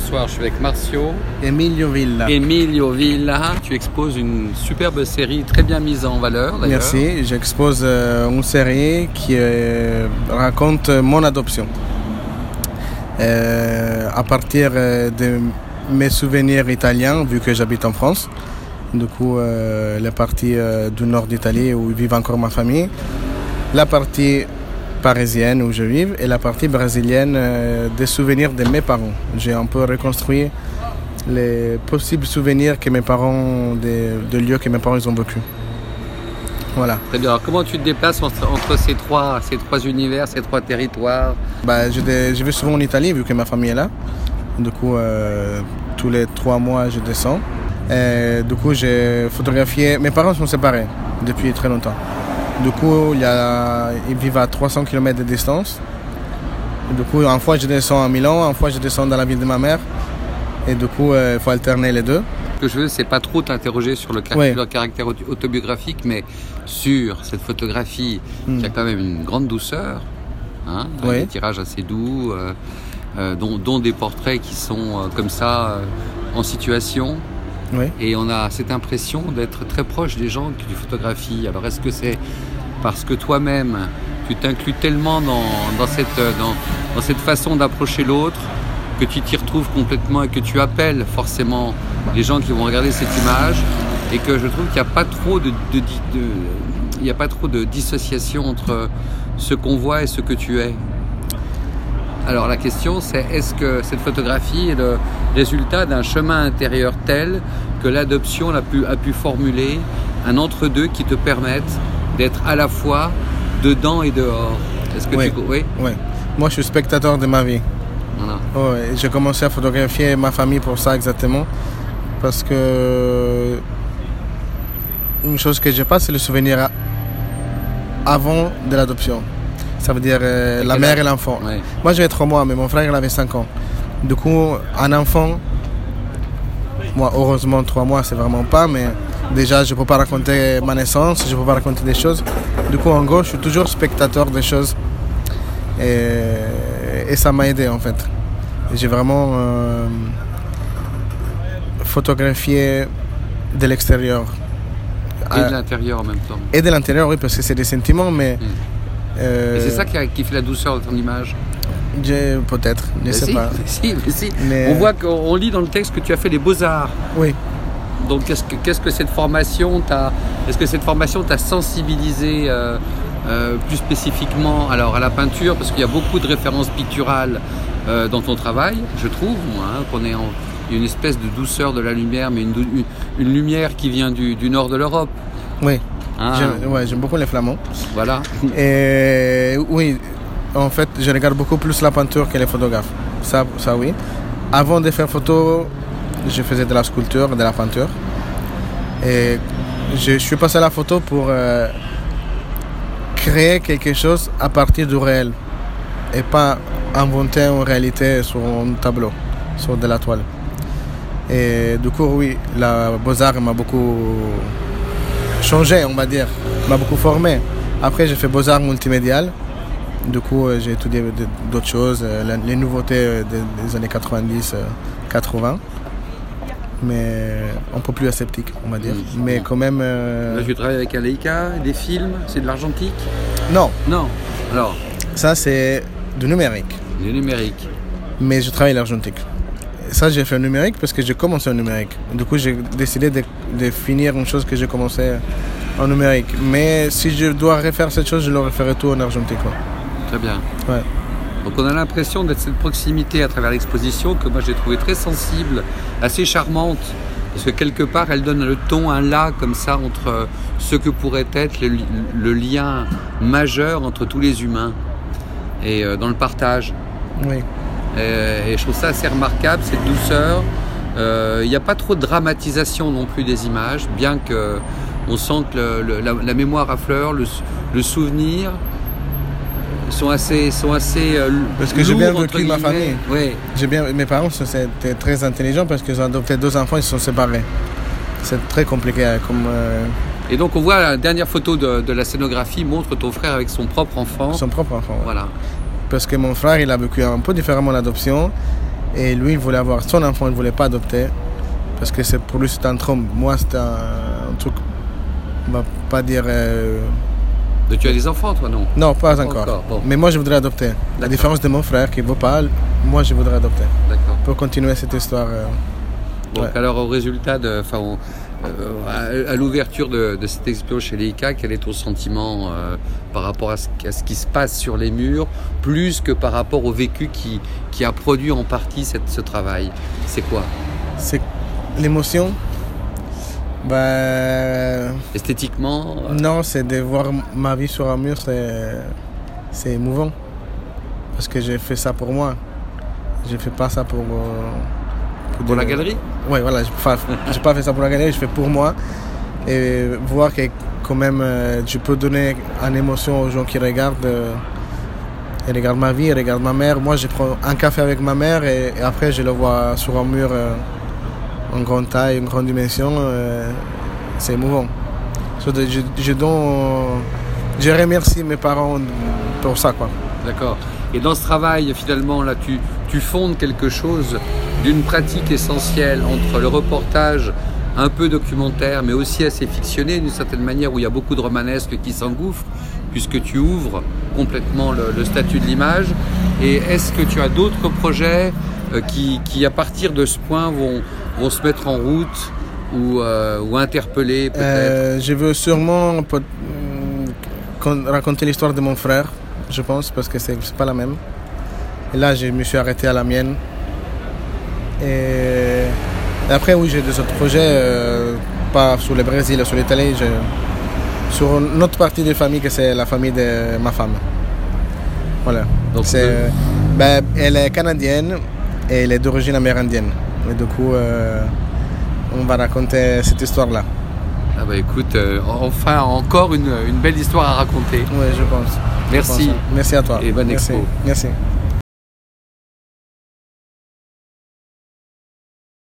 bonsoir. Je suis avec Marcio. Emilio Villa. Emilio Villa. Tu exposes une superbe série très bien mise en valeur. Merci. J'expose euh, une série qui euh, raconte mon adoption. Euh, à partir de mes souvenirs italiens, vu que j'habite en France. Du coup, la partie du nord d'Italie où vit encore ma famille. La partie parisienne où je vis et la partie brésilienne euh, des souvenirs de mes parents. J'ai un peu reconstruit les possibles souvenirs que mes parents, des, lieux que mes parents ils ont vécu. Voilà. Très bien. Alors, comment tu te déplaces entre, ces, trois, ces trois univers, ces trois territoires? Bah, je, je, vais souvent en Italie vu que ma famille est là. Du coup, euh, tous les trois mois, je descends. Et, du coup, j'ai photographié. Mes parents sont séparés depuis très longtemps. Du coup, il y a, ils vivent à 300 km de distance. du coup, une fois je descends à Milan, une fois je descends dans la ville de ma mère. Et du coup, euh, il faut alterner les deux. Ce que je veux, c'est pas trop t'interroger sur le caractère, autobiographique, mais sur cette photographie qui a hmm. quand même une grande douceur, hein, des tirages assez doux, euh, euh, dont, des portraits qui sont comme ça en situation. Et on a cette impression d'être très proche des gens qui photographies. Alors est-ce que c'est parce que toi-même, tu t'inclus tellement dans, cette, dans, cette façon d'approcher l'autre que tu t'y retrouves complètement et que tu appelles forcément les gens qui vont regarder cette image et que je trouve qu'il n'y a pas trop de, il a pas trop de dissociation entre ce qu'on voit et ce que tu es? Alors la question c'est est-ce que cette photographie est le résultat d'un chemin intérieur tel que l'adoption a pu, a pu formuler un entre-deux qui te permette d'être à la fois dedans et dehors? Est-ce que oui. tu... Oui? Moi, je suis spectateur de ma vie. Voilà. j'ai commencé à photographier ma famille pour ça exactement. Parce que une chose que je pas, c'est le souvenir avant de l'adoption. Ça veut dire euh, la mère et l'enfant. Moi, j'avais trois mois, mais mon frère, il avait cinq ans. Du coup, un enfant, moi, heureusement, trois mois, c'est vraiment pas, mais Déjà, je ne peux pas raconter ma naissance, je ne peux pas raconter des choses. Du coup, en gros, je suis toujours spectateur des choses. Et, ça m'a aidé, en fait. J'ai vraiment euh, photographié de l'extérieur. Et de l'intérieur en même temps. Et de l'intérieur, oui, parce que c'est des sentiments, mais... Hmm. Euh, et c'est ça qui, fait la douceur de ton image Peut-être, je ne sais pas. Si, si. On voit qu'on lit dans le texte que tu as fait les beaux-arts. Oui. Donc qu'est-ce que, cette formation t'a Est-ce que cette formation t'a sensibilisé euh, euh, plus spécifiquement alors à la peinture? Parce qu'il y a beaucoup de références picturales euh, dans ton travail, je trouve, moi, hein, qu'on est en une espèce de douceur de la lumière, mais une, une, lumière qui vient du, nord de l'Europe. Oui. Hein? J'aime, beaucoup les flamands. Voilà. Et oui, en fait, je regarde beaucoup plus la peinture que les photographes. Ça, ça oui. Avant de faire photo, je faisais de la sculpture, de la peinture. Et je, suis passé à la photo pour euh, créer quelque chose à partir du réel et pas inventer une réalité sur un tableau, sur de la toile. Et du coup, oui, la Beaux-Arts m'a beaucoup changé, on va dire, m'a beaucoup formé. Après, j'ai fait Beaux-Arts multimédial. Du coup, euh, j'ai étudié d'autres choses, euh, les nouveautés des années 90-80 mais un peu plus aseptique, on va dire. Mais quand même. Euh... Là, je travaille avec un Leica, des films, c'est de l'argentique Non. Non. Alors Ça, c'est du numérique. Du numérique. Mais je travaille l'argentique. Ça, j'ai fait un numérique parce que j'ai commencé en numérique. Du coup, j'ai décidé de, de, finir une chose que j'ai commencé en numérique. Mais si je dois refaire cette chose, je le referai tout en argentique. Très bien. Ouais. Donc on a l'impression d'être cette proximité à travers l'exposition que moi j'ai trouvé très sensible, assez charmante, parce que quelque part elle donne le ton, un là comme ça entre ce que pourrait être le, lien majeur entre tous les humains et euh, dans le partage. Oui. Et, je trouve ça assez remarquable, cette douceur. Euh, il n'y a pas trop de dramatisation non plus des images, bien que on sent que la, mémoire affleure, le, le souvenir, sont assez, sont assez euh, Parce que j'ai bien vécu ma famille. Oui. J'ai bien, mes parents étaient très intelligents parce qu'ils ont adopté deux enfants, ils se sont séparés. C'est très compliqué hein, comme. Euh, Et donc on voit la dernière photo de, la scénographie montre ton frère avec son propre enfant. Son propre enfant. Voilà. Parce que mon frère, il a vécu un peu différemment l'adoption. Et lui, il voulait avoir son enfant, il ne voulait pas adopter. Parce que pour lui, c'était un trompe. Moi, c'était un, truc, on va pas dire... Euh, tu as des enfants, toi, non? Non, pas encore. Mais moi, je voudrais adopter. La différence de mon frère qui ne veut pas, moi, je voudrais adopter. D'accord. Pour continuer cette histoire. Euh, donc, alors, au résultat de. Euh, à, l'ouverture de, cette expo chez Leica, quel est ton sentiment euh, par rapport à ce, qui se passe sur les murs, plus que par rapport au vécu qui, qui a produit en partie cette, ce travail? C'est quoi? C'est l'émotion bah, Esthétiquement euh, Non, c'est de voir ma vie sur un mur, c'est émouvant. Parce que j'ai fait ça pour moi. J'ai fait pas ça pour. Euh, pour, la galerie Oui, voilà. J'ai pas fait ça pour la galerie, je fais pour moi. Et voir que quand même euh, je peux donner une émotion aux gens qui regardent. ils regardent ma vie, ils regardent ma mère. Moi, je prends un café avec ma mère et, après, je le vois sur un mur en grande taille, en grande dimension, euh, c'est émouvant. Je, je, je remercie mes parents pour ça. quoi. D'accord. Et dans ce travail, finalement, là, tu, fondes quelque chose d'une pratique essentielle entre le reportage un peu documentaire, mais aussi assez fictionné d'une certaine manière, où il y a beaucoup de romanesque qui s'engouffrent, puisque tu ouvres complètement le, statut de l'image. Et est-ce que tu as d'autres projets euh, qui, à partir de ce point, vont, se mettre en route ou, euh, interpeller peut-être? Euh, Je veux sûrement raconter l'histoire de mon frère, je pense, parce que c'est pas la même. Et là, je me suis arrêté à la mienne. Et, après, oui, j'ai des autres projets, euh, pas sur le Brésil, sur l'Italie, sur une autre partie de la famille, que c'est la famille de ma femme. Voilà. Donc, ben, elle est canadienne et elle est d'origine amérindienne. Et du coup, euh, on va raconter cette histoire-là. Ah bah écoute, euh, enfin encore une, belle histoire à raconter. Oui, je pense. Merci. Merci à toi. Et bonne expo. Merci.